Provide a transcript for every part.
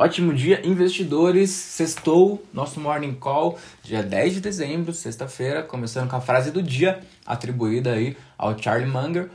Ótimo dia, investidores. Sextou, nosso morning call, dia 10 de dezembro, sexta-feira, começando com a frase do dia, atribuída aí ao Charlie Munger.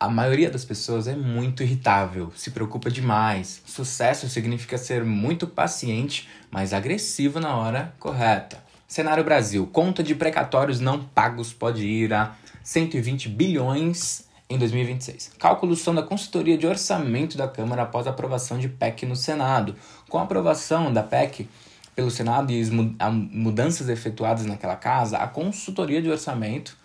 A maioria das pessoas é muito irritável, se preocupa demais. Sucesso significa ser muito paciente, mas agressivo na hora correta. Cenário Brasil: conta de precatórios não pagos pode ir a 120 bilhões em 2026. Cálculos são da consultoria de orçamento da Câmara após a aprovação de PEC no Senado. Com a aprovação da PEC pelo Senado e as mudanças efetuadas naquela casa, a consultoria de orçamento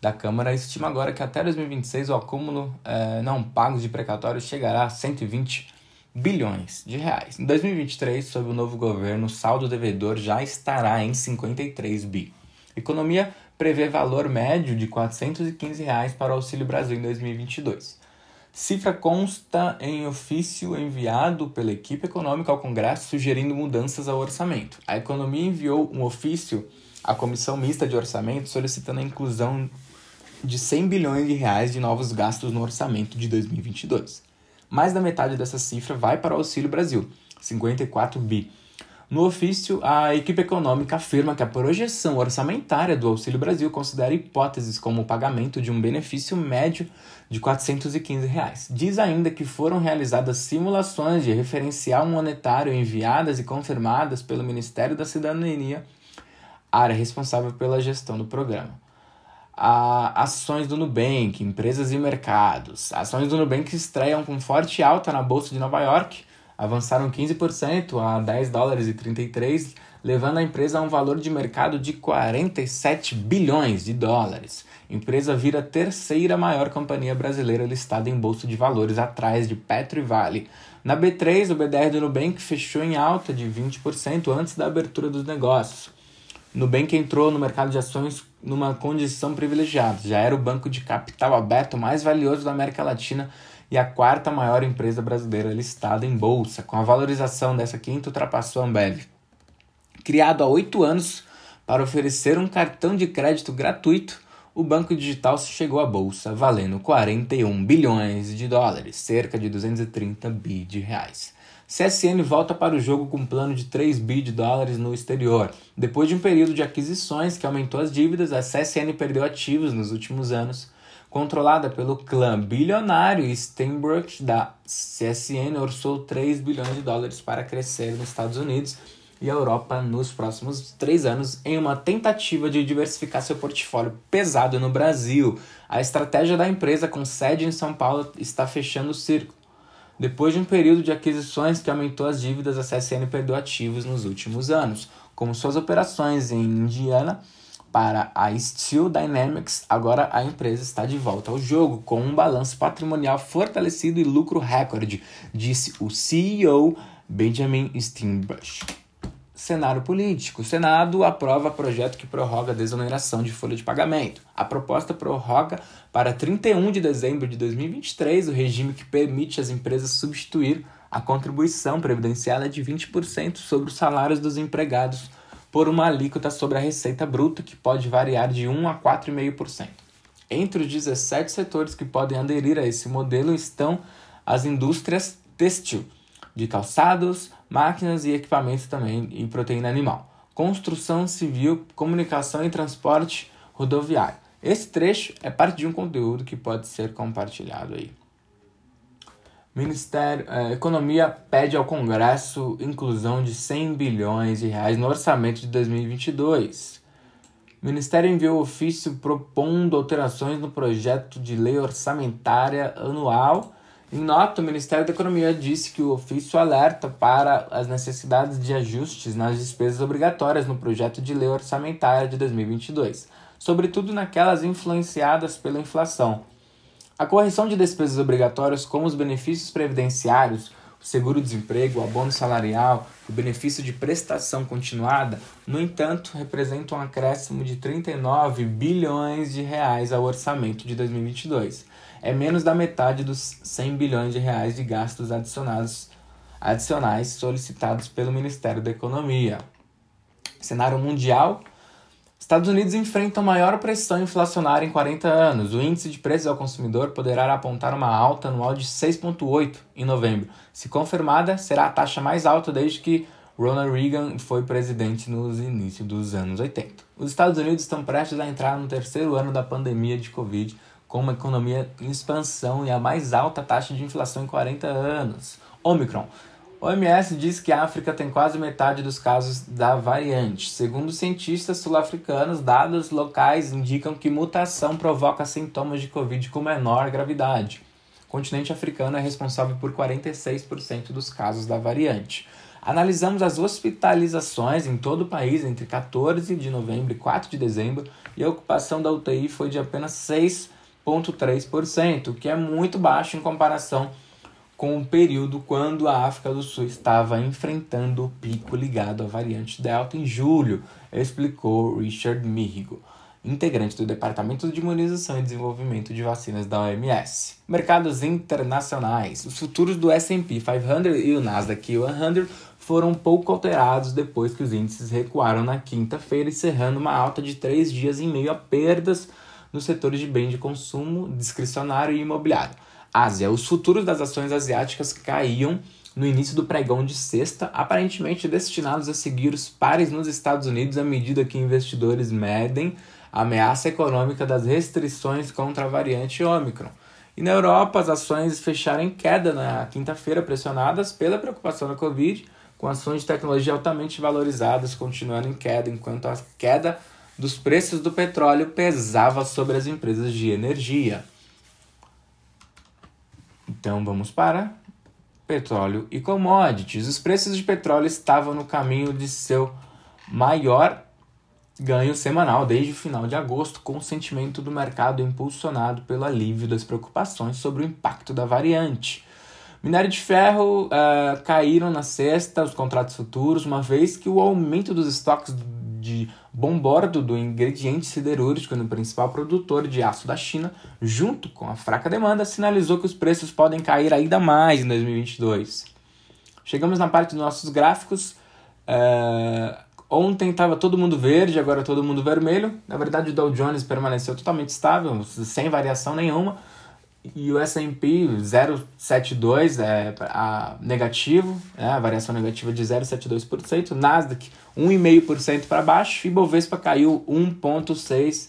da Câmara estima agora que até 2026 o acúmulo eh, não pagos de precatórios chegará a 120 bilhões de reais. Em 2023, sob o novo governo, o saldo devedor já estará em 53 bi. Economia prevê valor médio de 415 reais para o Auxílio Brasil em 2022. Cifra consta em ofício enviado pela equipe econômica ao Congresso sugerindo mudanças ao orçamento. A economia enviou um ofício à Comissão Mista de Orçamento solicitando a inclusão de 100 bilhões de reais de novos gastos no orçamento de 2022. Mais da metade dessa cifra vai para o Auxílio Brasil, 54 bi, no ofício, a equipe econômica afirma que a projeção orçamentária do Auxílio Brasil considera hipóteses como o pagamento de um benefício médio de 415 reais. Diz ainda que foram realizadas simulações de referencial monetário enviadas e confirmadas pelo Ministério da Cidadania, área responsável pela gestão do programa. A ações do Nubank, empresas e mercados. Ações do Nubank estreiam com forte alta na Bolsa de Nova York avançaram 15% a 10 dólares e 33, levando a empresa a um valor de mercado de 47 bilhões de dólares. Empresa vira a terceira maior companhia brasileira listada em bolsa de valores, atrás de Petro e Vale. Na B3, o BDR do Nubank fechou em alta de 20% antes da abertura dos negócios. Nubank entrou no mercado de ações numa condição privilegiada. Já era o banco de capital aberto mais valioso da América Latina e a quarta maior empresa brasileira listada em bolsa. Com a valorização dessa quinta, ultrapassou a Ambev. Criado há oito anos para oferecer um cartão de crédito gratuito, o banco digital chegou à bolsa valendo 41 bilhões de dólares, cerca de 230 bi de reais. CSN volta para o jogo com um plano de 3 bi de dólares no exterior. Depois de um período de aquisições que aumentou as dívidas, a CSN perdeu ativos nos últimos anos controlada pelo clã bilionário Steinbrück da CSN, orçou 3 bilhões de dólares para crescer nos Estados Unidos e Europa nos próximos três anos em uma tentativa de diversificar seu portfólio pesado no Brasil. A estratégia da empresa com sede em São Paulo está fechando o círculo. Depois de um período de aquisições que aumentou as dívidas, a CSN perdeu ativos nos últimos anos, como suas operações em Indiana para a Steel Dynamics, agora a empresa está de volta ao jogo com um balanço patrimonial fortalecido e lucro recorde, disse o CEO Benjamin Steinbush. Cenário político. O Senado aprova projeto que prorroga a desoneração de folha de pagamento. A proposta prorroga para 31 de dezembro de 2023 o regime que permite às empresas substituir a contribuição previdenciária de 20% sobre os salários dos empregados por uma alíquota sobre a receita bruta que pode variar de 1 a 4,5%. Entre os 17 setores que podem aderir a esse modelo estão as indústrias têxtil, de calçados, máquinas e equipamentos também e proteína animal, construção civil, comunicação e transporte rodoviário. Esse trecho é parte de um conteúdo que pode ser compartilhado aí. Ministério eh, Economia pede ao Congresso inclusão de 100 bilhões de reais no orçamento de 2022. O Ministério enviou ofício propondo alterações no projeto de lei orçamentária anual. Em nota, o Ministério da Economia disse que o ofício alerta para as necessidades de ajustes nas despesas obrigatórias no projeto de lei orçamentária de 2022, sobretudo naquelas influenciadas pela inflação a correção de despesas obrigatórias, como os benefícios previdenciários, o seguro-desemprego, o abono salarial, o benefício de prestação continuada, no entanto, representam um acréscimo de 39 bilhões de reais ao orçamento de 2022. É menos da metade dos 100 bilhões de reais de gastos adicionados, adicionais solicitados pelo Ministério da Economia. Cenário mundial Estados Unidos enfrentam maior pressão inflacionária em 40 anos. O índice de preços ao consumidor poderá apontar uma alta anual de 6,8 em novembro. Se confirmada, será a taxa mais alta desde que Ronald Reagan foi presidente nos inícios dos anos 80. Os Estados Unidos estão prestes a entrar no terceiro ano da pandemia de Covid, com uma economia em expansão e a mais alta taxa de inflação em 40 anos. Omicron OMS diz que a África tem quase metade dos casos da variante. Segundo cientistas sul-africanos, dados locais indicam que mutação provoca sintomas de Covid com menor gravidade. O continente africano é responsável por 46% dos casos da variante. Analisamos as hospitalizações em todo o país entre 14 de novembro e 4 de dezembro e a ocupação da UTI foi de apenas 6,3%, o que é muito baixo em comparação com o período quando a África do Sul estava enfrentando o pico ligado à variante Delta em julho, explicou Richard Mirrigo, integrante do Departamento de Imunização e Desenvolvimento de Vacinas da OMS. Mercados internacionais. Os futuros do S&P 500 e o Nasdaq 100 foram pouco alterados depois que os índices recuaram na quinta-feira, encerrando uma alta de três dias em meio a perdas nos setores de bem de consumo, discricionário e imobiliário. Ásia. Os futuros das ações asiáticas caíam no início do pregão de sexta, aparentemente destinados a seguir os pares nos Estados Unidos à medida que investidores medem a ameaça econômica das restrições contra a variante Ômicron. E na Europa, as ações fecharam em queda na quinta-feira, pressionadas pela preocupação da Covid, com ações de tecnologia altamente valorizadas continuando em queda, enquanto a queda dos preços do petróleo pesava sobre as empresas de energia. Então vamos para petróleo e commodities. Os preços de petróleo estavam no caminho de seu maior ganho semanal desde o final de agosto, com o sentimento do mercado impulsionado pelo alívio das preocupações sobre o impacto da variante. Minério de ferro uh, caíram na sexta, os contratos futuros, uma vez que o aumento dos estoques de bombordo do ingrediente siderúrgico no principal produtor de aço da China, junto com a fraca demanda, sinalizou que os preços podem cair ainda mais em 2022. Chegamos na parte dos nossos gráficos. É... Ontem estava todo mundo verde, agora todo mundo vermelho. Na verdade, o Dow Jones permaneceu totalmente estável, sem variação nenhuma e o S&P 0,72 é a negativo, né, a variação negativa de 0,72%, Nasdaq 1,5% para baixo e Bovespa caiu 1,6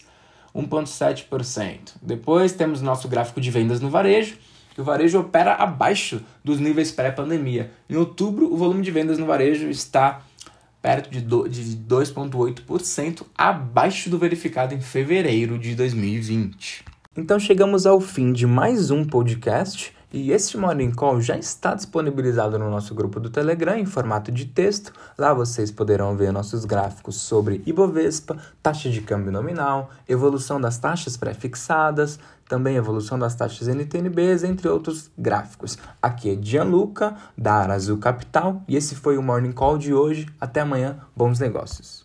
1,7%. Depois temos nosso gráfico de vendas no varejo, que o varejo opera abaixo dos níveis pré-pandemia. Em outubro, o volume de vendas no varejo está perto de 2,8%, abaixo do verificado em fevereiro de 2020. Então chegamos ao fim de mais um podcast e este Morning Call já está disponibilizado no nosso grupo do Telegram em formato de texto. Lá vocês poderão ver nossos gráficos sobre Ibovespa, taxa de câmbio nominal, evolução das taxas pré-fixadas, também evolução das taxas NTNBs, entre outros gráficos. Aqui é Gianluca, da Arazul Capital, e esse foi o Morning Call de hoje. Até amanhã, bons negócios.